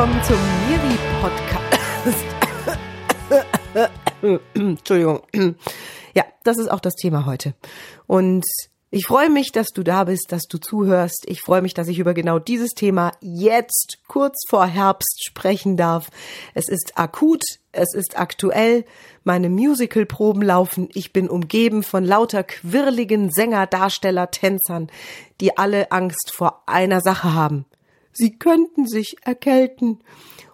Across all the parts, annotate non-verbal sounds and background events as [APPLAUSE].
willkommen zum Miri Podcast. [COUGHS] Entschuldigung. Ja, das ist auch das Thema heute. Und ich freue mich, dass du da bist, dass du zuhörst. Ich freue mich, dass ich über genau dieses Thema jetzt kurz vor Herbst sprechen darf. Es ist akut, es ist aktuell. Meine Musicalproben laufen. Ich bin umgeben von lauter quirligen Sänger, Darsteller, Tänzern, die alle Angst vor einer Sache haben. Sie könnten sich erkälten.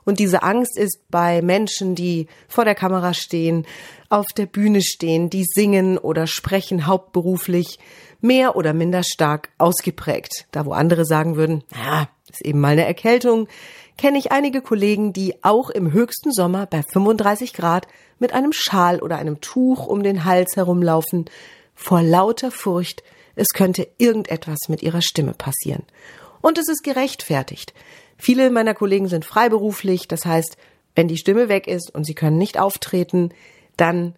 Und diese Angst ist bei Menschen, die vor der Kamera stehen, auf der Bühne stehen, die singen oder sprechen hauptberuflich, mehr oder minder stark ausgeprägt. Da wo andere sagen würden, ja, ist eben mal eine Erkältung, kenne ich einige Kollegen, die auch im höchsten Sommer bei 35 Grad mit einem Schal oder einem Tuch um den Hals herumlaufen, vor lauter Furcht, es könnte irgendetwas mit ihrer Stimme passieren. Und es ist gerechtfertigt. Viele meiner Kollegen sind freiberuflich, das heißt, wenn die Stimme weg ist und sie können nicht auftreten, dann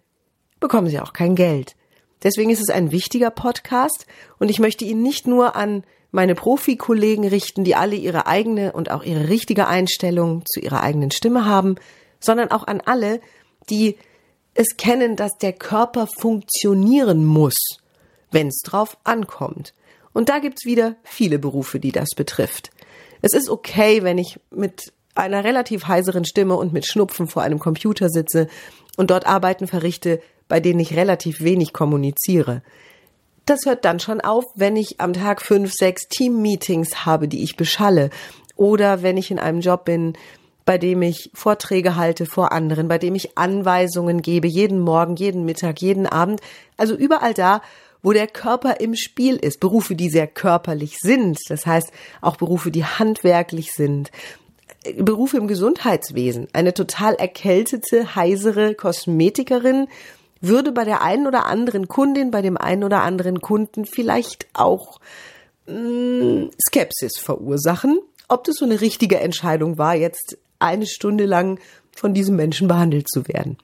bekommen sie auch kein Geld. Deswegen ist es ein wichtiger Podcast und ich möchte ihn nicht nur an meine Profikollegen richten, die alle ihre eigene und auch ihre richtige Einstellung zu ihrer eigenen Stimme haben, sondern auch an alle, die es kennen, dass der Körper funktionieren muss, wenn es drauf ankommt. Und da gibt's wieder viele Berufe, die das betrifft. Es ist okay, wenn ich mit einer relativ heiseren Stimme und mit Schnupfen vor einem Computer sitze und dort Arbeiten verrichte, bei denen ich relativ wenig kommuniziere. Das hört dann schon auf, wenn ich am Tag fünf, sechs Team-Meetings habe, die ich beschalle. Oder wenn ich in einem Job bin, bei dem ich Vorträge halte vor anderen, bei dem ich Anweisungen gebe, jeden Morgen, jeden Mittag, jeden Abend. Also überall da, wo der Körper im Spiel ist. Berufe, die sehr körperlich sind. Das heißt, auch Berufe, die handwerklich sind. Berufe im Gesundheitswesen. Eine total erkältete, heisere Kosmetikerin würde bei der einen oder anderen Kundin, bei dem einen oder anderen Kunden vielleicht auch mh, hm, Skepsis verursachen, ob das so eine richtige Entscheidung war, jetzt eine Stunde lang von diesem Menschen behandelt zu werden.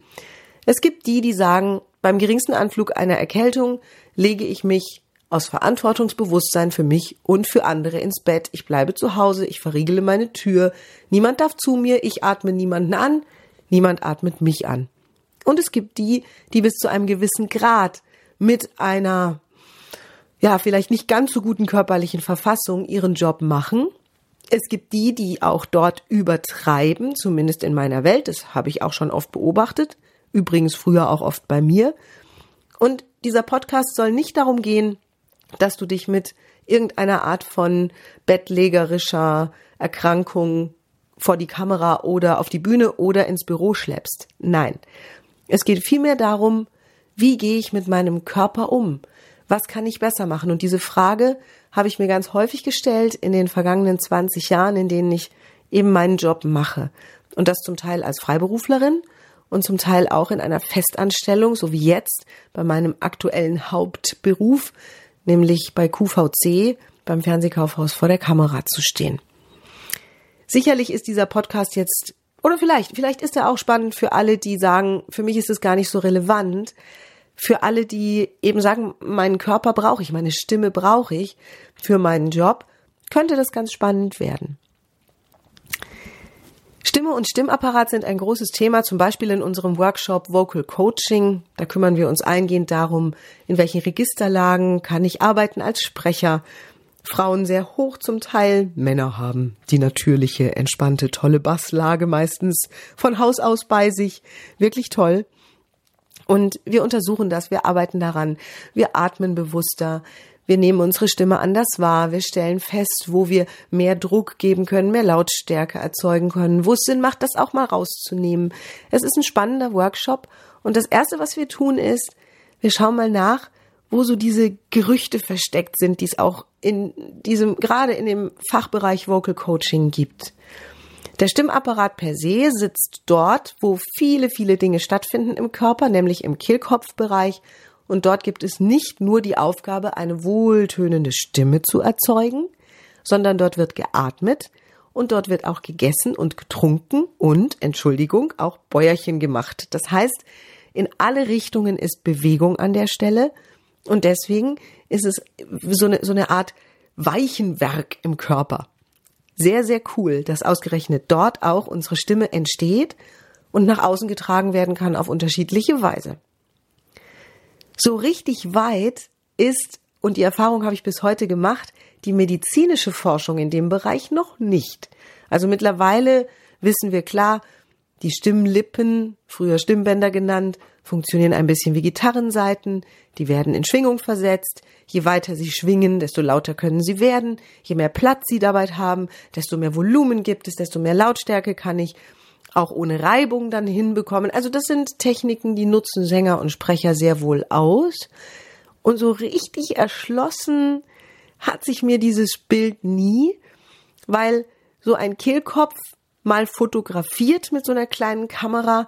Es gibt die, die sagen, beim geringsten Anflug einer Erkältung lege ich mich aus Verantwortungsbewusstsein für mich und für andere ins Bett. Ich bleibe zu Hause, ich verriegele meine Tür. Niemand darf zu mir, ich atme niemanden an, niemand atmet mich an. Und es gibt die, die bis zu einem gewissen Grad mit einer, ja, vielleicht nicht ganz so guten körperlichen Verfassung ihren Job machen. Es gibt die, die auch dort übertreiben, zumindest in meiner Welt. Das habe ich auch schon oft beobachtet. Übrigens früher auch oft bei mir. Und dieser Podcast soll nicht darum gehen, dass du dich mit irgendeiner Art von bettlägerischer Erkrankung vor die Kamera oder auf die Bühne oder ins Büro schleppst. Nein, es geht vielmehr darum, wie gehe ich mit meinem Körper um? Was kann ich besser machen? Und diese Frage habe ich mir ganz häufig gestellt in den vergangenen 20 Jahren, in denen ich eben meinen Job mache. Und das zum Teil als Freiberuflerin und zum Teil auch in einer Festanstellung, so wie jetzt bei meinem aktuellen Hauptberuf, nämlich bei QVC, beim Fernsehkaufhaus vor der Kamera zu stehen. Sicherlich ist dieser Podcast jetzt oder vielleicht, vielleicht ist er auch spannend für alle, die sagen, für mich ist es gar nicht so relevant. Für alle, die eben sagen, meinen Körper brauche ich, meine Stimme brauche ich für meinen Job, könnte das ganz spannend werden. Stimme und Stimmapparat sind ein großes Thema, zum Beispiel in unserem Workshop Vocal Coaching. Da kümmern wir uns eingehend darum, in welchen Registerlagen kann ich arbeiten als Sprecher, Frauen sehr hoch zum Teil, Männer haben die natürliche, entspannte, tolle Basslage meistens von Haus aus bei sich. Wirklich toll. Und wir untersuchen das, wir arbeiten daran, wir atmen bewusster, wir nehmen unsere Stimme anders wahr, wir stellen fest, wo wir mehr Druck geben können, mehr Lautstärke erzeugen können, wo es Sinn macht, das auch mal rauszunehmen. Es ist ein spannender Workshop und das Erste, was wir tun, ist, wir schauen mal nach, wo so diese Gerüchte versteckt sind, die es auch in diesem, gerade in dem Fachbereich Vocal Coaching gibt. Der Stimmapparat per se sitzt dort, wo viele, viele Dinge stattfinden im Körper, nämlich im Kehlkopfbereich. Und dort gibt es nicht nur die Aufgabe, eine wohltönende Stimme zu erzeugen, sondern dort wird geatmet und dort wird auch gegessen und getrunken und, Entschuldigung, auch Bäuerchen gemacht. Das heißt, in alle Richtungen ist Bewegung an der Stelle und deswegen ist es so eine, so eine Art Weichenwerk im Körper. sehr, sehr cool, dass ausgerechnet dort auch unsere Stimme entsteht und nach außen getragen werden kann auf unterschiedliche Weise. So richtig weit ist, und die Erfahrung habe ich bis heute gemacht, die medizinische Forschung in dem Bereich noch nicht. Also mittlerweile wissen wir klar, die Stimmlippen, früher Stimmbänder genannt, funktionieren ein bisschen wie Gitarrenseiten, die werden in Schwingung versetzt. Je weiter sie schwingen, desto lauter können sie werden. Je mehr Platz sie dabei haben, desto mehr Volumen gibt es, desto mehr Lautstärke kann ich auch ohne Reibung dann hinbekommen. Also das sind Techniken, die nutzen Sänger und Sprecher sehr wohl aus. Und so richtig erschlossen hat sich mir dieses Bild nie, weil so ein Kehlkopf mal fotografiert mit so einer kleinen Kamera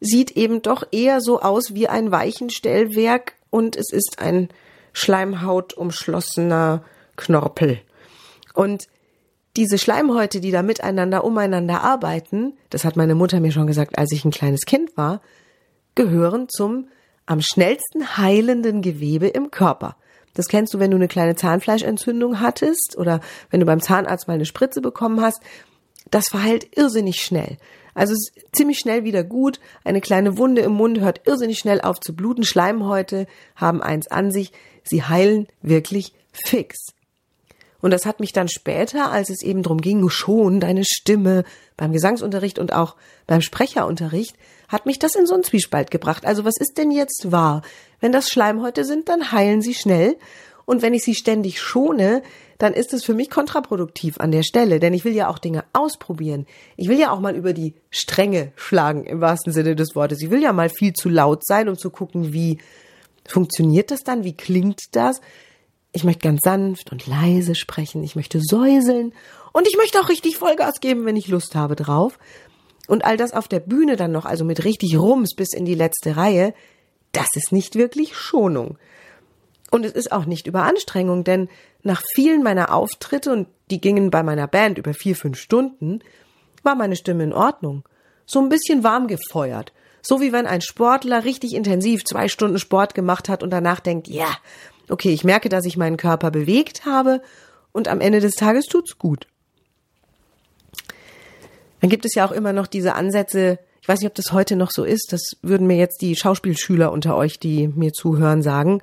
sieht eben doch eher so aus wie ein Weichenstellwerk und es ist ein schleimhautumschlossener Knorpel. Und diese Schleimhäute, die da miteinander umeinander arbeiten, das hat meine Mutter mir schon gesagt, als ich ein kleines Kind war, gehören zum am schnellsten heilenden Gewebe im Körper. Das kennst du, wenn du eine kleine Zahnfleischentzündung hattest oder wenn du beim Zahnarzt mal eine Spritze bekommen hast. Das verheilt irrsinnig schnell. Also ziemlich schnell wieder gut. Eine kleine Wunde im Mund hört irrsinnig schnell auf zu bluten. Schleimhäute haben eins an sich. Sie heilen wirklich fix. Und das hat mich dann später, als es eben drum ging, schon deine Stimme beim Gesangsunterricht und auch beim Sprecherunterricht, hat mich das in so einen Zwiespalt gebracht. Also was ist denn jetzt wahr? Wenn das Schleimhäute sind, dann heilen sie schnell. Und wenn ich sie ständig schone, dann ist es für mich kontraproduktiv an der Stelle, denn ich will ja auch Dinge ausprobieren. Ich will ja auch mal über die Stränge schlagen, im wahrsten Sinne des Wortes. Ich will ja mal viel zu laut sein, um zu gucken, wie funktioniert das dann, wie klingt das. Ich möchte ganz sanft und leise sprechen, ich möchte säuseln und ich möchte auch richtig Vollgas geben, wenn ich Lust habe drauf. Und all das auf der Bühne dann noch, also mit richtig Rums bis in die letzte Reihe, das ist nicht wirklich Schonung. Und es ist auch nicht Überanstrengung, denn nach vielen meiner Auftritte, und die gingen bei meiner Band über vier, fünf Stunden, war meine Stimme in Ordnung. So ein bisschen warm gefeuert. So wie wenn ein Sportler richtig intensiv zwei Stunden Sport gemacht hat und danach denkt, ja, okay, ich merke, dass ich meinen Körper bewegt habe und am Ende des Tages tut's gut. Dann gibt es ja auch immer noch diese Ansätze, ich weiß nicht, ob das heute noch so ist, das würden mir jetzt die Schauspielschüler unter euch, die mir zuhören, sagen,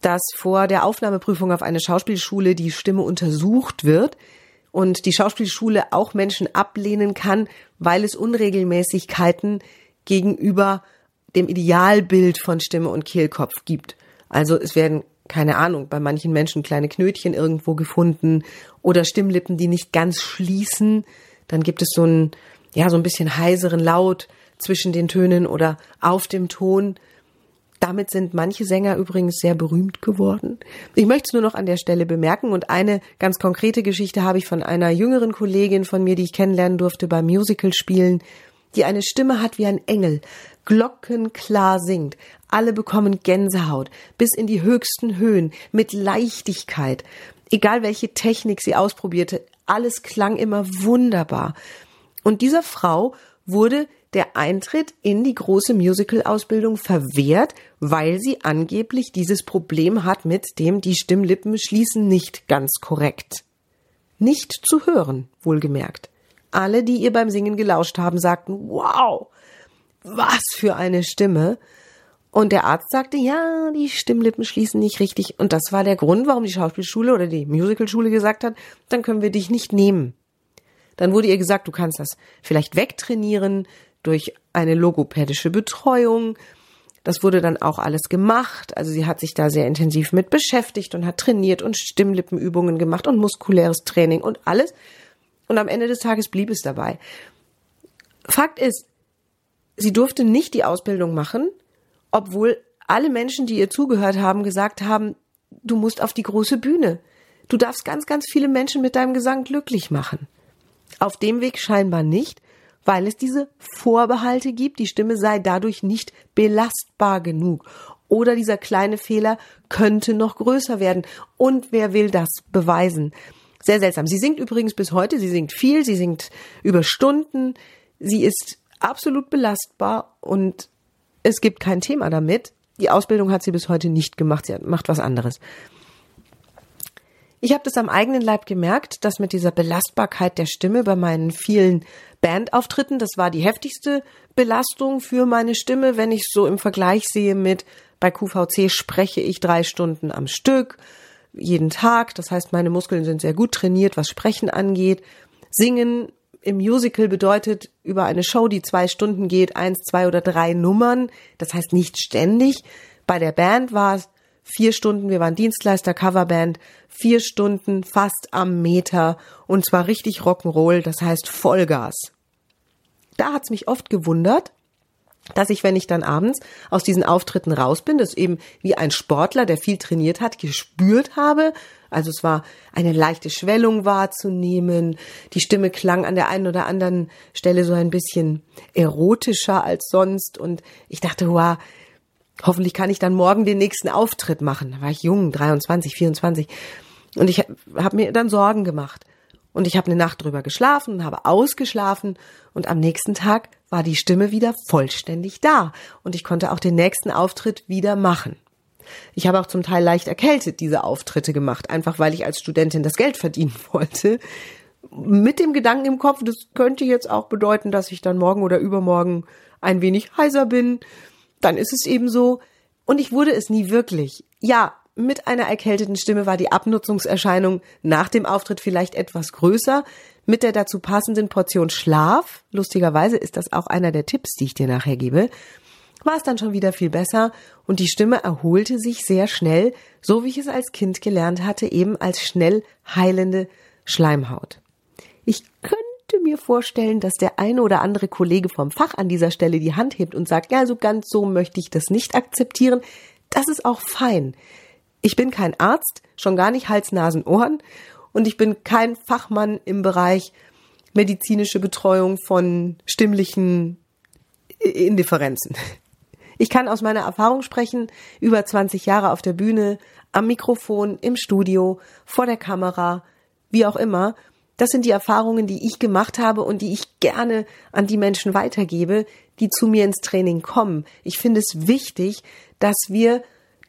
dass vor der Aufnahmeprüfung auf eine Schauspielschule die Stimme untersucht wird und die Schauspielschule auch Menschen ablehnen kann, weil es Unregelmäßigkeiten gegenüber dem Idealbild von Stimme und Kehlkopf gibt. Also es werden keine Ahnung, bei manchen Menschen kleine Knötchen irgendwo gefunden oder Stimmlippen, die nicht ganz schließen. Dann gibt es so ein, ja, so ein bisschen heiseren Laut zwischen den Tönen oder auf dem Ton. Damit sind manche Sänger übrigens sehr berühmt geworden. Ich möchte es nur noch an der Stelle bemerken und eine ganz konkrete Geschichte habe ich von einer jüngeren Kollegin von mir, die ich kennenlernen durfte beim Musical spielen, die eine Stimme hat wie ein Engel, glockenklar singt. Alle bekommen Gänsehaut bis in die höchsten Höhen mit Leichtigkeit. Egal welche Technik sie ausprobierte, alles klang immer wunderbar. Und dieser Frau wurde der Eintritt in die große Musical-Ausbildung verwehrt, weil sie angeblich dieses Problem hat mit dem die Stimmlippen schließen nicht ganz korrekt. Nicht zu hören, wohlgemerkt. Alle, die ihr beim Singen gelauscht haben, sagten, wow, was für eine Stimme. Und der Arzt sagte, ja, die Stimmlippen schließen nicht richtig. Und das war der Grund, warum die Schauspielschule oder die Musicalschule gesagt hat, dann können wir dich nicht nehmen. Dann wurde ihr gesagt, du kannst das vielleicht wegtrainieren, durch eine logopädische Betreuung. Das wurde dann auch alles gemacht. Also sie hat sich da sehr intensiv mit beschäftigt und hat trainiert und Stimmlippenübungen gemacht und muskuläres Training und alles. Und am Ende des Tages blieb es dabei. Fakt ist, sie durfte nicht die Ausbildung machen, obwohl alle Menschen, die ihr zugehört haben, gesagt haben, du musst auf die große Bühne. Du darfst ganz, ganz viele Menschen mit deinem Gesang glücklich machen. Auf dem Weg scheinbar nicht weil es diese Vorbehalte gibt, die Stimme sei dadurch nicht belastbar genug. Oder dieser kleine Fehler könnte noch größer werden. Und wer will das beweisen? Sehr seltsam. Sie singt übrigens bis heute, sie singt viel, sie singt über Stunden, sie ist absolut belastbar und es gibt kein Thema damit. Die Ausbildung hat sie bis heute nicht gemacht, sie macht was anderes. Ich habe das am eigenen Leib gemerkt, dass mit dieser Belastbarkeit der Stimme bei meinen vielen Bandauftritten, das war die heftigste Belastung für meine Stimme, wenn ich so im Vergleich sehe mit bei QVC spreche ich drei Stunden am Stück, jeden Tag. Das heißt, meine Muskeln sind sehr gut trainiert, was Sprechen angeht. Singen im Musical bedeutet über eine Show, die zwei Stunden geht, eins, zwei oder drei Nummern. Das heißt nicht ständig. Bei der Band war es vier Stunden, wir waren Dienstleister, Coverband, vier Stunden fast am Meter und zwar richtig Rock'n'Roll, das heißt Vollgas. Da hat's mich oft gewundert, dass ich, wenn ich dann abends aus diesen Auftritten raus bin, das eben wie ein Sportler, der viel trainiert hat, gespürt habe. Also es war eine leichte Schwellung wahrzunehmen. Die Stimme klang an der einen oder anderen Stelle so ein bisschen erotischer als sonst. Und ich dachte, wow, hoffentlich kann ich dann morgen den nächsten Auftritt machen. Da war ich jung, 23, 24. Und ich habe mir dann Sorgen gemacht. Und ich habe eine Nacht drüber geschlafen habe ausgeschlafen und am nächsten Tag war die Stimme wieder vollständig da und ich konnte auch den nächsten Auftritt wieder machen. Ich habe auch zum Teil leicht erkältet diese Auftritte gemacht, einfach weil ich als Studentin das Geld verdienen [LAUGHS] wollte. Mit dem Gedanken im Kopf, das könnte jetzt auch bedeuten, dass ich dann morgen oder übermorgen ein wenig heiser bin dann ist es eben so. Und ich wurde es nie wirklich. Ja, mit einer erkälteten Stimme war die Abnutzungserscheinung nach dem Auftritt vielleicht etwas größer. Mit der dazu passenden Portion Schlaf, lustigerweise ist das auch einer der Tipps, die ich dir nachher gebe, war es dann schon wieder viel besser und die Stimme erholte sich sehr schnell, so wie ich es als Kind gelernt hatte, eben als schnell heilende Schleimhaut. Ich könnte mir vorstellen, dass der eine oder andere Kollege vom Fach an dieser Stelle die Hand hebt und sagt, ja, so ganz so möchte ich das nicht akzeptieren. Das ist auch fein. Ich bin kein Arzt, schon gar nicht Hals, Nasen, Ohren und ich bin kein Fachmann im Bereich medizinische Betreuung von stimmlichen Indifferenzen. Ich kann aus meiner Erfahrung sprechen, über 20 Jahre auf der Bühne, am Mikrofon, im Studio, vor der Kamera, wie auch immer. Das sind die Erfahrungen, die ich gemacht habe und die ich gerne an die Menschen weitergebe, die zu mir ins Training kommen. Ich finde es wichtig, dass wir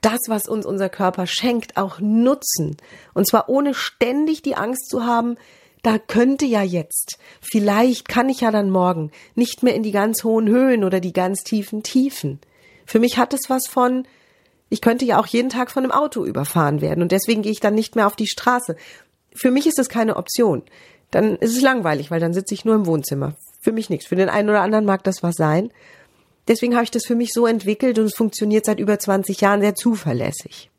das, was uns unser Körper schenkt, auch nutzen. Und zwar ohne ständig die Angst zu haben, da könnte ja jetzt, vielleicht kann ich ja dann morgen nicht mehr in die ganz hohen Höhen oder die ganz tiefen Tiefen. Für mich hat es was von, ich könnte ja auch jeden Tag von einem Auto überfahren werden und deswegen gehe ich dann nicht mehr auf die Straße für mich ist das keine Option. Dann ist es langweilig, weil dann sitze ich nur im Wohnzimmer. Für mich nichts. Für den einen oder anderen mag das was sein. Deswegen habe ich das für mich so entwickelt und es funktioniert seit über 20 Jahren sehr zuverlässig.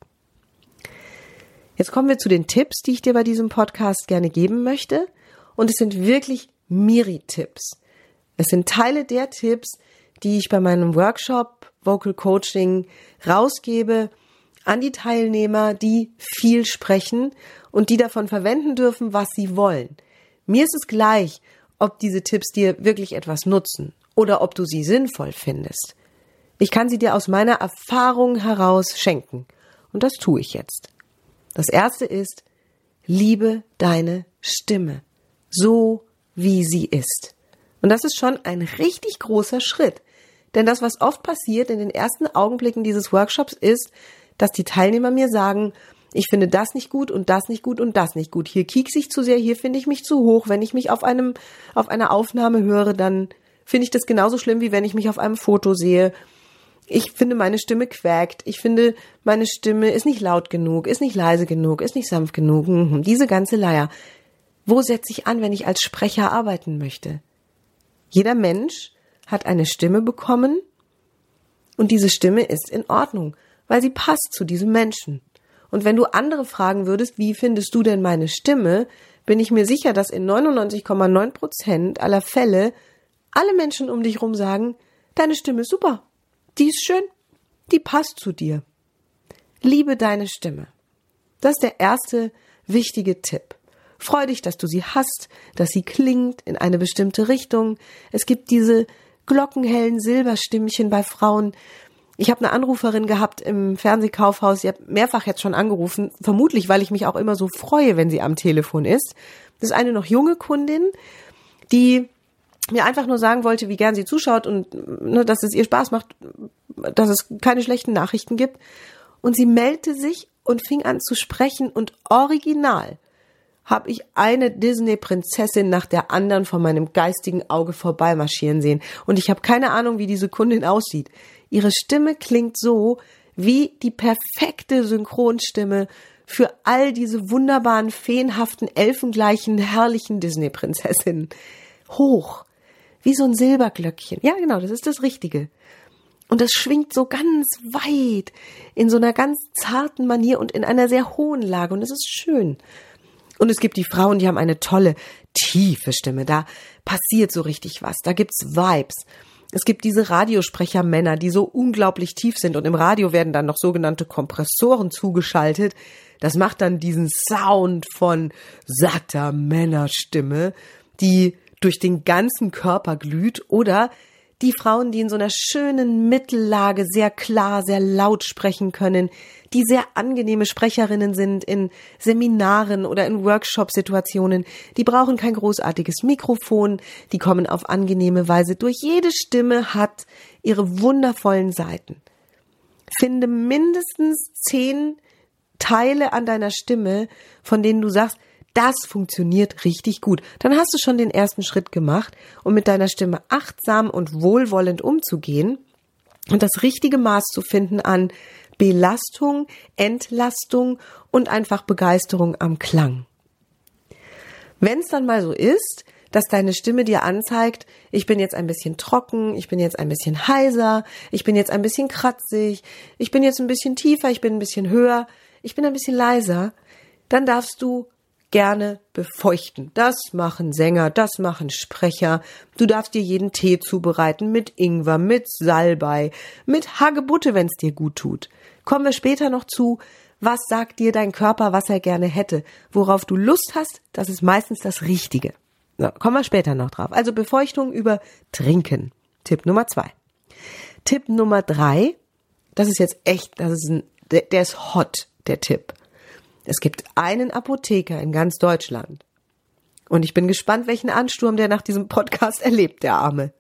Jetzt kommen wir zu den Tipps, die ich dir bei diesem Podcast gerne geben möchte. Und es sind wirklich Miri-Tipps. Es sind Teile der Tipps, die ich bei meinem Workshop Vocal Coaching rausgebe an die Teilnehmer, die viel sprechen und die davon verwenden dürfen, was sie wollen. Mir ist es gleich, ob diese Tipps dir wirklich etwas nutzen oder ob du sie sinnvoll findest. Ich kann sie dir aus meiner Erfahrung heraus schenken. Und das tue ich jetzt. Das erste ist, liebe deine Stimme. So wie sie ist. Und das ist schon ein richtig großer Schritt. Denn das, was oft passiert in den ersten Augenblicken dieses Workshops ist, dass die Teilnehmer mir sagen, ich finde das nicht gut und das nicht gut und das nicht gut. Hier kieks ich zu sehr, hier finde ich mich zu hoch. Wenn ich mich auf einem, auf einer Aufnahme höre, dann finde ich das genauso schlimm, wie wenn ich mich auf einem Foto sehe. Ich finde, meine Stimme quäkt. Ich finde, meine Stimme ist nicht laut genug, ist nicht leise genug, ist nicht sanft genug. Mhm. Diese ganze Leier. Wo setze ich an, wenn ich als Sprecher arbeiten möchte? Jeder Mensch hat eine Stimme bekommen und diese Stimme ist in Ordnung weil sie passt zu diesem Menschen. Und wenn du andere fragen würdest, wie findest du denn meine Stimme, bin ich mir sicher, dass in 99,9 Prozent aller Fälle alle Menschen um dich rum sagen, deine Stimme ist super, die ist schön, die passt zu dir. Liebe deine Stimme. Das ist der erste wichtige Tipp. Freu dich, dass du sie hast, dass sie klingt in eine bestimmte Richtung. Es gibt diese glockenhellen Silberstimmchen bei Frauen, ich habe eine Anruferin gehabt im Fernsehkaufhaus, sie hat mehrfach jetzt schon angerufen, vermutlich, weil ich mich auch immer so freue, wenn sie am Telefon ist. Das ist eine noch junge Kundin, die mir einfach nur sagen wollte, wie gern sie zuschaut und ne, dass es ihr Spaß macht, dass es keine schlechten Nachrichten gibt. Und sie meldete sich und fing an zu sprechen und original habe ich eine Disney-Prinzessin nach der anderen von meinem geistigen Auge vorbeimarschieren sehen. Und ich habe keine Ahnung, wie diese Kundin aussieht. Ihre Stimme klingt so wie die perfekte Synchronstimme für all diese wunderbaren, feenhaften, elfengleichen, herrlichen Disney-Prinzessinnen. Hoch. Wie so ein Silberglöckchen. Ja, genau, das ist das Richtige. Und das schwingt so ganz weit, in so einer ganz zarten Manier und in einer sehr hohen Lage. Und es ist schön. Und es gibt die Frauen, die haben eine tolle, tiefe Stimme. Da passiert so richtig was. Da gibt's Vibes. Es gibt diese Radiosprechermänner, die so unglaublich tief sind und im Radio werden dann noch sogenannte Kompressoren zugeschaltet. Das macht dann diesen Sound von satter Männerstimme, die durch den ganzen Körper glüht oder die Frauen, die in so einer schönen Mittellage sehr klar, sehr laut sprechen können, die sehr angenehme Sprecherinnen sind in Seminaren oder in Workshop-Situationen, die brauchen kein großartiges Mikrofon, die kommen auf angenehme Weise durch. Jede Stimme hat ihre wundervollen Seiten. Finde mindestens zehn Teile an deiner Stimme, von denen du sagst, das funktioniert richtig gut. Dann hast du schon den ersten Schritt gemacht, um mit deiner Stimme achtsam und wohlwollend umzugehen und das richtige Maß zu finden an Belastung, Entlastung und einfach Begeisterung am Klang. Wenn es dann mal so ist, dass deine Stimme dir anzeigt, ich bin jetzt ein bisschen trocken, ich bin jetzt ein bisschen heiser, ich bin jetzt ein bisschen kratzig, ich bin jetzt ein bisschen tiefer, ich bin ein bisschen höher, ich bin ein bisschen leiser, dann darfst du gerne befeuchten. Das machen Sänger, das machen Sprecher. Du darfst dir jeden Tee zubereiten mit Ingwer, mit Salbei, mit Hagebutte, wenn es dir gut tut. Kommen wir später noch zu, was sagt dir dein Körper, was er gerne hätte. Worauf du Lust hast, das ist meistens das Richtige. So, kommen wir später noch drauf. Also Befeuchtung über Trinken. Tipp Nummer zwei. Tipp Nummer drei, das ist jetzt echt, das ist ein, der, der ist hot, der Tipp. Es gibt einen Apotheker in ganz Deutschland. Und ich bin gespannt, welchen Ansturm der nach diesem Podcast [LAUGHS] erlebt, der Arme.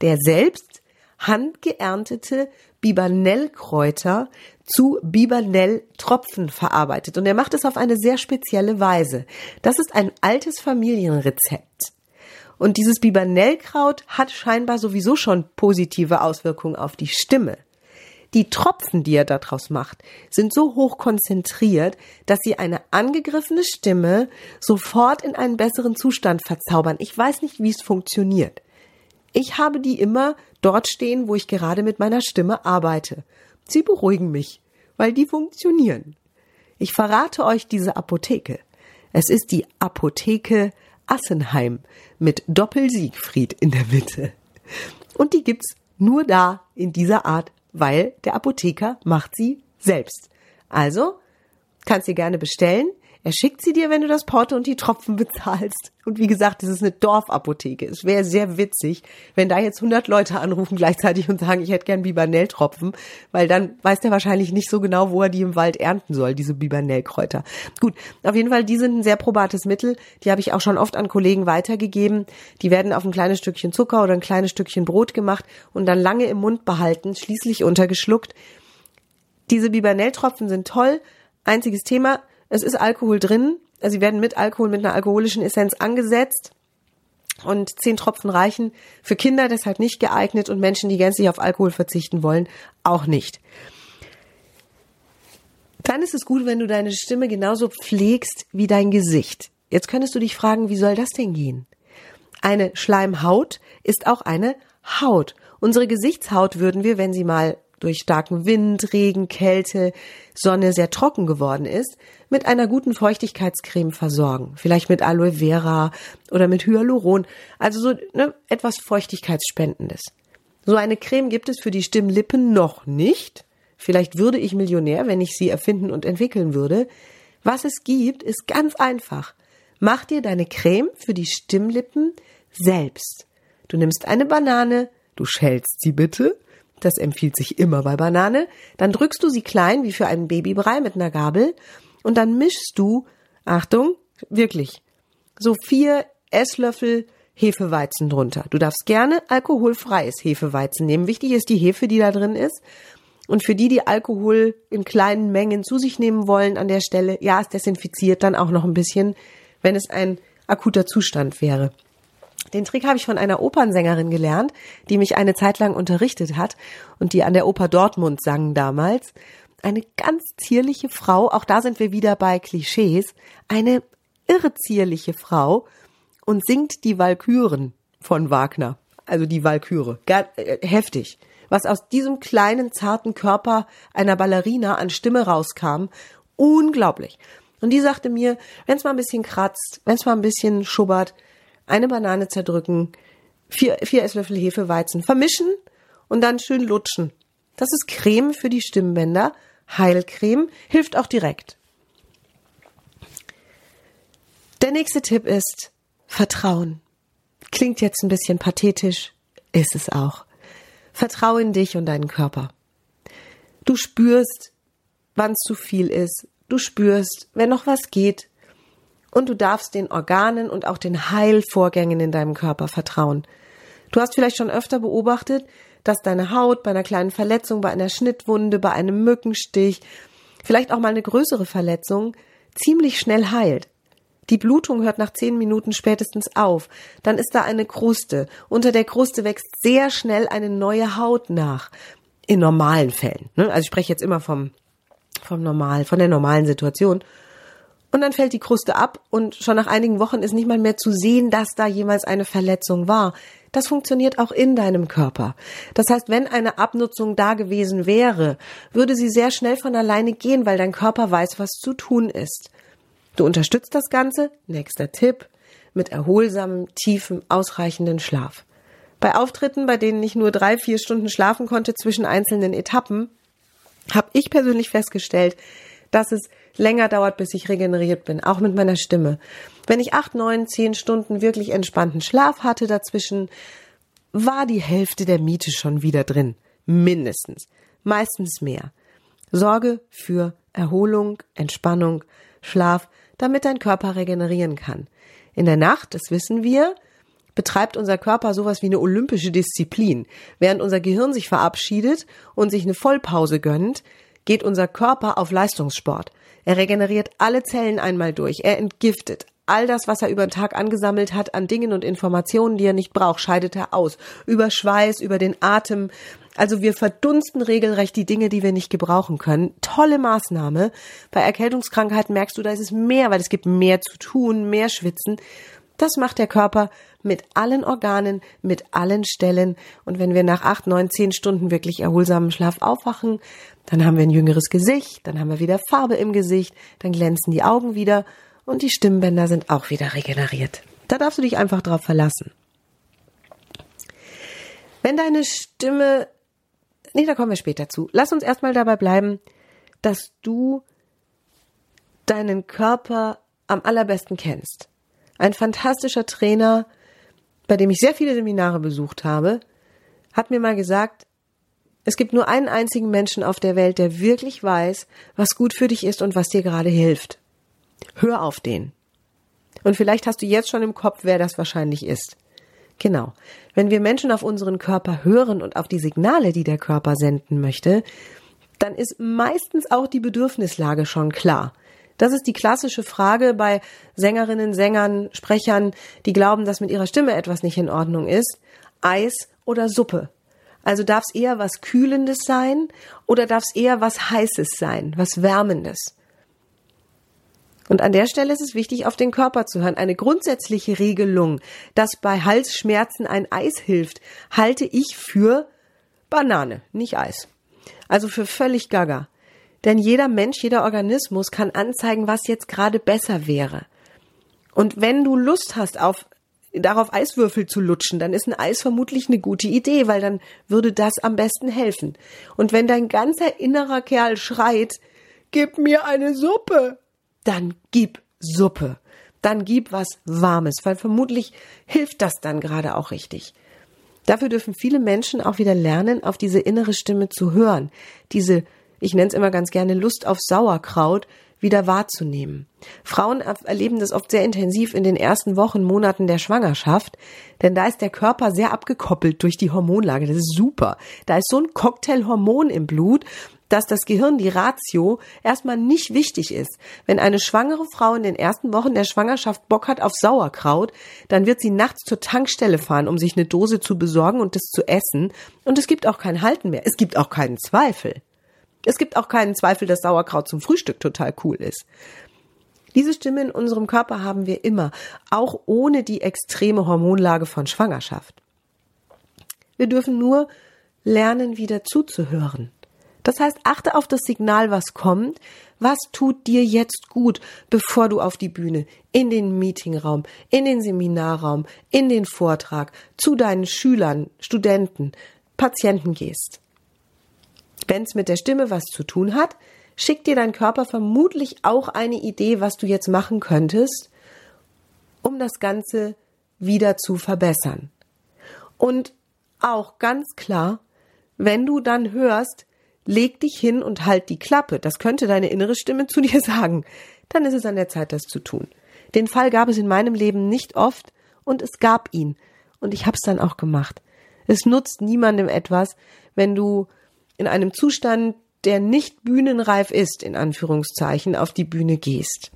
Der selbst handgeerntete Bibernellkräuter zu Bibernelltropfen verarbeitet. Und er macht es auf eine sehr spezielle Weise. Das ist ein altes Familienrezept. Und dieses Bibernellkraut hat scheinbar sowieso schon positive Auswirkungen auf die Stimme. Die Tropfen, die er daraus macht, sind so hoch konzentriert, dass sie eine angegriffene Stimme sofort in einen besseren Zustand verzaubern. Ich weiß nicht, wie es funktioniert. Ich habe die immer dort stehen, wo ich gerade mit meiner Stimme arbeite. Sie beruhigen mich, weil die funktionieren. Ich verrate euch diese Apotheke. Es ist die Apotheke Assenheim mit Doppel-Siegfried in der Mitte. Und die gibt's nur da in dieser Art weil der Apotheker macht sie selbst. Also kannst sie gerne bestellen. Er schickt sie dir, wenn du das Porto und die Tropfen [LAUGHS] bezahlst. Und wie gesagt, es ist eine Dorfapotheke. Es wäre sehr witzig, wenn da jetzt 100 Leute anrufen gleichzeitig und sagen, ich hätte gern Bibernelltropfen, weil dann weiß der wahrscheinlich nicht so genau, wo er die im Wald ernten soll, diese Bibernellkräuter. Gut, auf jeden Fall, die sind ein sehr probates Mittel. Die habe ich auch schon oft an Kollegen weitergegeben. Die werden auf ein kleines Stückchen Zucker oder ein kleines Stückchen Brot gemacht und dann lange im Mund behalten, schließlich untergeschluckt. Diese Bibernelltropfen sind toll. Einziges Thema, es ist Alkohol drin. Also sie werden mit Alkohol, mit einer alkoholischen Essenz angesetzt. Und zehn Tropfen reichen für Kinder deshalb nicht geeignet und Menschen, die gänzlich auf Alkohol verzichten wollen, auch nicht. Dann ist es gut, wenn du deine Stimme genauso pflegst wie dein Gesicht. Jetzt könntest du dich fragen, wie soll das denn gehen? Eine Schleimhaut ist auch eine Haut. Unsere Gesichtshaut würden wir, wenn sie mal durch starken Wind, Regen, Kälte, Sonne sehr trocken geworden ist, mit einer guten Feuchtigkeitscreme versorgen. Vielleicht mit Aloe Vera oder mit Hyaluron. Also so ne, etwas Feuchtigkeitsspendendes. So eine Creme gibt es für die Stimmlippen noch nicht. Vielleicht würde ich Millionär, wenn ich sie erfinden und entwickeln würde. Was es gibt, ist ganz einfach. Mach dir deine Creme für die Stimmlippen selbst. Du nimmst eine Banane, du schälst sie bitte, das empfiehlt sich immer bei Banane. Dann drückst du sie klein wie für einen Babybrei mit einer Gabel und dann mischst du, Achtung, wirklich, so vier Esslöffel Hefeweizen drunter. Du darfst gerne alkoholfreies Hefeweizen nehmen. Wichtig ist die Hefe, die da drin ist. Und für die, die Alkohol in kleinen Mengen zu sich nehmen wollen an der Stelle, ja, es desinfiziert dann auch noch ein bisschen, wenn es ein akuter Zustand wäre. Den Trick habe ich von einer Opernsängerin gelernt, die mich eine Zeit lang unterrichtet hat und die an der Oper Dortmund sang damals. Eine ganz zierliche Frau, auch da sind wir wieder bei Klischees, eine irre zierliche Frau und singt die Walküren von Wagner. Also die Walküre. Äh, heftig was aus diesem kleinen, zarten Körper einer Ballerina an Stimme rauskam. Unglaublich. Und die sagte mir, wenn es mal ein bisschen kratzt, wenn es mal ein bisschen schubbert, eine Banane zerdrücken, vier, vier Esslöffel Hefeweizen vermischen und dann schön lutschen. Das ist Creme für die Stimmbänder, Heilcreme, hilft auch direkt. Der nächste Tipp ist Vertrauen. Klingt jetzt ein bisschen pathetisch, ist es auch. Vertraue in dich und deinen Körper. Du spürst, wann es zu viel ist. Du spürst, wenn noch was geht. Und du darfst den Organen und auch den Heilvorgängen in deinem Körper vertrauen. Du hast vielleicht schon öfter beobachtet, dass deine Haut bei einer kleinen Verletzung, bei einer Schnittwunde, bei einem Mückenstich, vielleicht auch mal eine größere Verletzung, ziemlich schnell heilt. Die Blutung hört nach zehn Minuten spätestens auf. Dann ist da eine Kruste. Unter der Kruste wächst sehr schnell eine neue Haut nach. In normalen Fällen. Ne? Also ich spreche jetzt immer vom, vom normal, von der normalen Situation. Und dann fällt die Kruste ab und schon nach einigen Wochen ist nicht mal mehr zu sehen, dass da jemals eine Verletzung war. Das funktioniert auch in deinem Körper. Das heißt, wenn eine Abnutzung da gewesen wäre, würde sie sehr schnell von alleine gehen, weil dein Körper weiß, was zu tun ist. Du unterstützt das Ganze, nächster Tipp, mit erholsamem, tiefem, ausreichenden Schlaf. Bei Auftritten, bei denen ich nur drei, vier Stunden schlafen konnte zwischen einzelnen Etappen, habe ich persönlich festgestellt, dass es länger dauert, bis ich regeneriert bin, auch mit meiner Stimme. Wenn ich acht, neun, zehn Stunden wirklich entspannten Schlaf hatte dazwischen, war die Hälfte der Miete schon wieder drin. Mindestens. Meistens mehr. Sorge für Erholung, Entspannung, Schlaf damit dein Körper regenerieren kann. In der Nacht, das wissen wir, betreibt unser Körper sowas wie eine olympische Disziplin. Während unser Gehirn sich verabschiedet und sich eine Vollpause gönnt, geht unser Körper auf Leistungssport. Er regeneriert alle Zellen einmal durch. Er entgiftet. All das, was er über den Tag angesammelt hat an Dingen und Informationen, die er nicht braucht, scheidet er aus. Über Schweiß, über den Atem, also wir verdunsten regelrecht die Dinge, die wir nicht gebrauchen können. Tolle Maßnahme. Bei Erkältungskrankheiten merkst du, da ist es mehr, weil es gibt mehr zu tun, mehr schwitzen. Das macht der Körper mit allen Organen, mit allen Stellen. Und wenn wir nach acht, neun, zehn Stunden wirklich erholsamen Schlaf aufwachen, dann haben wir ein jüngeres Gesicht, dann haben wir wieder Farbe im Gesicht, dann glänzen die Augen wieder und die Stimmbänder sind auch wieder regeneriert. Da darfst du dich einfach drauf verlassen. Wenn deine Stimme Nee, da kommen wir später zu. Lass uns erstmal dabei bleiben, dass du deinen Körper am allerbesten kennst. Ein fantastischer Trainer, bei dem ich sehr viele Seminare besucht habe, hat mir mal gesagt, es gibt nur einen einzigen Menschen auf der Welt, der wirklich weiß, was gut für dich ist und was dir gerade hilft. Hör auf den. Und vielleicht hast du jetzt schon im Kopf, wer das wahrscheinlich ist. Genau. Wenn wir Menschen auf unseren Körper hören und auf die Signale, die der Körper senden möchte, dann ist meistens auch die Bedürfnislage schon klar. Das ist die klassische Frage bei Sängerinnen, Sängern, Sprechern, die glauben, dass mit ihrer Stimme etwas nicht in Ordnung ist. Eis oder Suppe? Also darf es eher was Kühlendes sein oder darf es eher was Heißes sein, was Wärmendes? Und an der Stelle ist es wichtig, auf den Körper zu hören. Eine grundsätzliche Regelung, dass bei Halsschmerzen ein Eis hilft, halte ich für Banane, nicht Eis. Also für völlig gaga. Denn jeder Mensch, jeder Organismus kann anzeigen, was jetzt gerade besser wäre. Und wenn du Lust hast, auf, darauf Eiswürfel zu lutschen, dann ist ein Eis vermutlich eine gute Idee, weil dann würde das am besten helfen. Und wenn dein ganzer innerer Kerl schreit, gib mir eine Suppe, dann gib Suppe. Dann gib was Warmes, weil vermutlich hilft das dann gerade auch richtig. Dafür dürfen viele Menschen auch wieder lernen, auf diese innere Stimme zu hören. Diese, ich nenne es immer ganz gerne Lust auf Sauerkraut, wieder wahrzunehmen. Frauen erleben das oft sehr intensiv in den ersten Wochen, Monaten der Schwangerschaft, denn da ist der Körper sehr abgekoppelt durch die Hormonlage. Das ist super. Da ist so ein Cocktail Hormon im Blut, dass das Gehirn, die Ratio, erstmal nicht wichtig ist. Wenn eine schwangere Frau in den ersten Wochen der Schwangerschaft Bock hat auf Sauerkraut, dann wird sie nachts zur Tankstelle fahren, um sich eine Dose zu besorgen und das zu essen. Und es gibt auch kein Halten mehr. Es gibt auch keinen Zweifel. Es gibt auch keinen Zweifel, dass Sauerkraut zum Frühstück total cool ist. Diese Stimme in unserem Körper haben wir immer, auch ohne die extreme Hormonlage von Schwangerschaft. Wir dürfen nur lernen, wieder zuzuhören. Das heißt, achte auf das Signal, was kommt. Was tut dir jetzt gut, bevor du auf die Bühne, in den Meetingraum, in den Seminarraum, in den Vortrag, zu deinen Schülern, Studenten, Patienten gehst? Wenn es mit der Stimme was zu tun hat, schickt dir dein Körper vermutlich auch eine Idee, was du jetzt machen könntest, um das Ganze wieder zu verbessern. Und auch ganz klar, wenn du dann hörst, leg dich hin und halt die Klappe, das könnte deine innere Stimme [LAUGHS] zu dir sagen, dann ist es an der Zeit, das zu tun. Den Fall gab es in meinem Leben nicht oft und es gab ihn. Und ich hab's dann auch gemacht. Es nutzt niemandem etwas, wenn du in einem Zustand, der nicht bühnenreif ist, in Anführungszeichen, auf die Bühne gehst.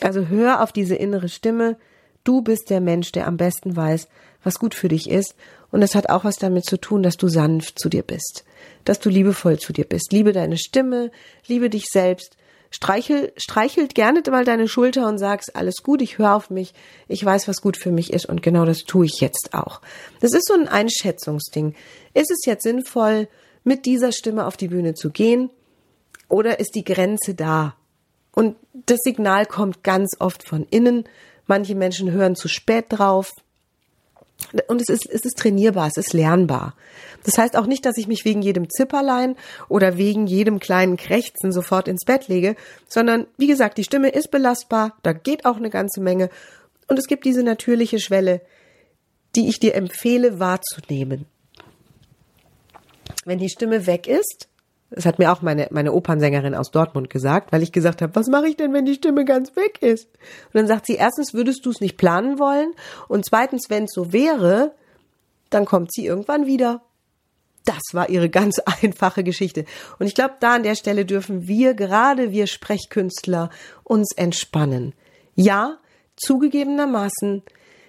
Also hör auf diese innere Stimme. Du bist der Mensch, der am besten weiß, was gut für dich ist. Und es hat auch was damit zu tun, dass du sanft zu dir bist, dass du liebevoll zu dir bist. Liebe deine Stimme, liebe dich selbst. Streichel, streichelt gerne mal deine Schulter und sagst, alles gut, ich höre auf mich, ich weiß, was gut für mich ist und genau das tue ich jetzt auch. Das ist so ein Einschätzungsding. Ist es jetzt sinnvoll, mit dieser Stimme auf die Bühne zu gehen? Oder ist die Grenze da? Und das Signal kommt ganz oft von innen. Manche Menschen hören zu spät drauf. Und es ist, es ist trainierbar, es ist lernbar. Das heißt auch nicht, dass ich mich wegen jedem Zipperlein oder wegen jedem kleinen Krächzen sofort ins Bett lege, sondern wie gesagt, die Stimme ist belastbar, da geht auch eine ganze Menge. Und es gibt diese natürliche Schwelle, die ich dir empfehle wahrzunehmen wenn die Stimme weg ist, das hat mir auch meine, meine Opernsängerin aus Dortmund gesagt, weil ich gesagt habe, was mache ich denn, wenn die Stimme ganz weg ist? Und dann sagt sie, erstens würdest du es nicht planen wollen und zweitens, wenn es so wäre, dann kommt sie irgendwann wieder. Das war ihre ganz [LAUGHS] einfache Geschichte. Und ich glaube, da an der Stelle dürfen wir, gerade wir Sprechkünstler, uns entspannen. Ja, zugegebenermaßen,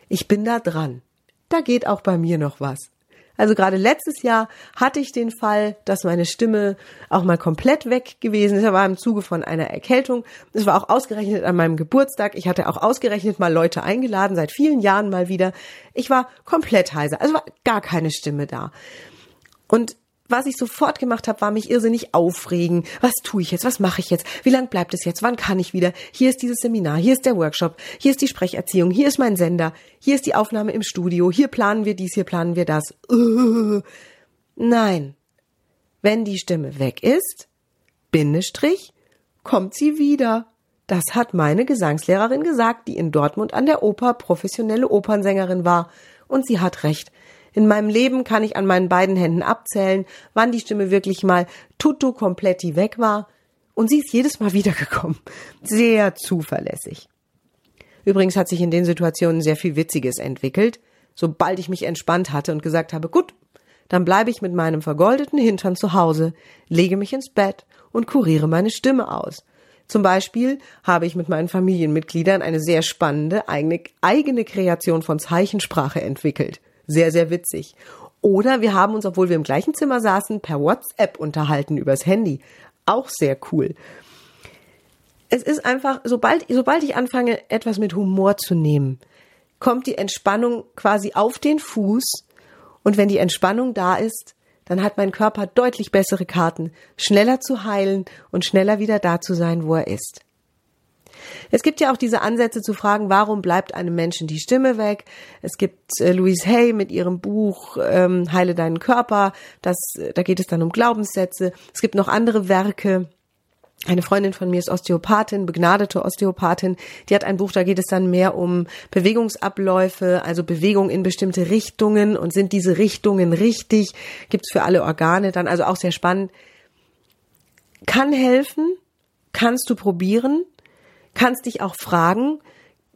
ich bin da dran. Da geht auch bei mir noch was. Also gerade letztes Jahr hatte ich den Fall, dass meine Stimme auch mal komplett weg gewesen ist. Er war im Zuge von einer Erkältung. Es war auch ausgerechnet an meinem Geburtstag. Ich hatte auch ausgerechnet mal Leute eingeladen, seit vielen Jahren mal wieder. Ich war komplett heiser. Also war gar keine Stimme da. Und was ich sofort gemacht habe, war mich irrsinnig aufregen. Was tue ich jetzt? Was mache ich jetzt? Wie lang bleibt es jetzt? Wann kann ich wieder? Hier ist dieses Seminar, hier ist der Workshop, hier ist die Sprecherziehung, hier ist mein Sender, hier ist die Aufnahme im Studio, hier planen wir dies, hier planen wir das. [LAUGHS] Nein. Wenn die Stimme weg ist, Bindestrich, kommt sie wieder. Das hat meine Gesangslehrerin gesagt, die in Dortmund an der Oper professionelle Opernsängerin war. Und sie hat recht. In meinem Leben kann ich an meinen beiden Händen abzählen, wann die Stimme wirklich mal tutto completi weg war. Und sie ist jedes Mal [LAUGHS] wiedergekommen. Sehr zuverlässig. Übrigens hat sich in den Situationen sehr viel Witziges entwickelt. Sobald ich mich entspannt hatte und gesagt habe, gut, dann bleibe ich mit meinem vergoldeten Hintern zu Hause, lege mich ins Bett und kuriere meine Stimme aus. Zum Beispiel habe ich mit meinen Familienmitgliedern eine sehr spannende eigene, eigene Kreation von Zeichensprache entwickelt. Sehr, sehr witzig. Oder wir haben uns, obwohl wir im gleichen Zimmer saßen, per WhatsApp unterhalten übers Handy. Auch sehr cool. Es ist einfach, sobald, sobald ich anfange, etwas mit Humor zu nehmen, kommt die Entspannung quasi auf den Fuß. Und wenn die Entspannung da ist, dann hat mein Körper deutlich bessere Karten, schneller zu heilen und schneller wieder da zu sein, wo er ist. Es gibt ja auch diese Ansätze zu fragen, warum bleibt einem Menschen die Stimme weg? Es gibt äh, Louise Hay mit ihrem Buch ähm, Heile deinen Körper. Das, äh, da geht es dann um Glaubenssätze. Es gibt noch andere Werke. Eine Freundin von mir ist Osteopathin, begnadete Osteopathin. Die hat ein Buch, da geht es dann mehr um Bewegungsabläufe, also Bewegung in bestimmte Richtungen und sind diese Richtungen richtig? Gibt's für alle Organe dann, also auch sehr spannend. Kann helfen, kannst du probieren, kannst dich auch fragen,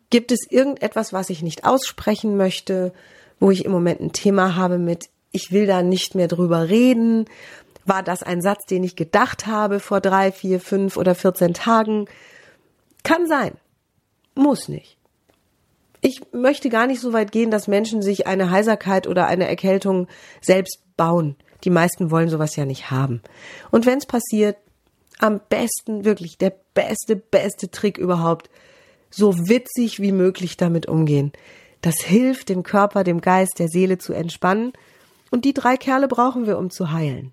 gibt es irgendetwas, was ich nicht aussprechen möchte, wo ich im Moment ein Thema habe mit, ich will da nicht mehr drüber reden, war das ein Satz, den ich gedacht habe vor drei, vier, fünf oder 14 Tagen? Kann sein. Muss nicht. Ich möchte gar nicht so weit gehen, dass Menschen sich eine Heiserkeit oder eine Erkältung selbst bauen. Die meisten wollen sowas ja nicht haben. Und wenn es passiert, am besten, wirklich der beste, beste Trick überhaupt, so witzig wie möglich damit umgehen. Das hilft dem Körper, dem Geist, der Seele zu entspannen. Und die drei Kerle brauchen wir, um zu heilen.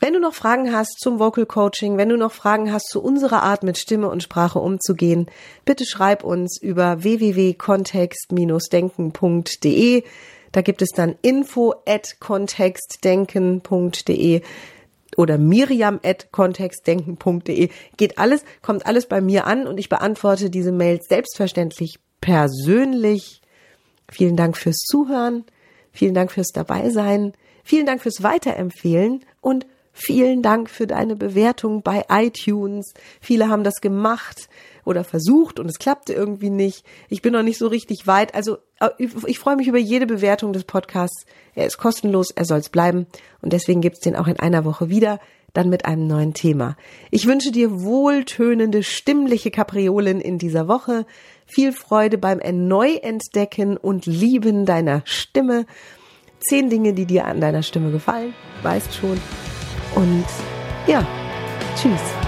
Wenn du noch Fragen hast zum Vocal Coaching, wenn du noch Fragen hast zu unserer Art mit Stimme und Sprache umzugehen, bitte schreib uns über www.kontext-denken.de. Da gibt es dann info at kontextdenken.de oder miriam at kontextdenken.de. Geht alles, kommt alles bei mir an und ich beantworte diese Mails selbstverständlich persönlich. Vielen Dank fürs Zuhören. Vielen Dank fürs Dabeisein. Vielen Dank fürs Weiterempfehlen und Vielen Dank für deine Bewertung bei iTunes. Viele haben das gemacht oder versucht und es klappte irgendwie nicht. Ich bin noch nicht so richtig weit. Also äh, ich freue mich über jede Bewertung des Podcasts. Er ist kostenlos, er soll es bleiben und deswegen gibt's den auch in einer Woche wieder, dann mit einem neuen Thema. Ich wünsche dir wohltönende, stimmliche Kapriolen in dieser Woche. Viel Freude beim Erneuentdecken und Lieben deiner Stimme. Zehn Dinge, die dir an deiner Stimme gefallen, weißt schon. Und ja, tschüss.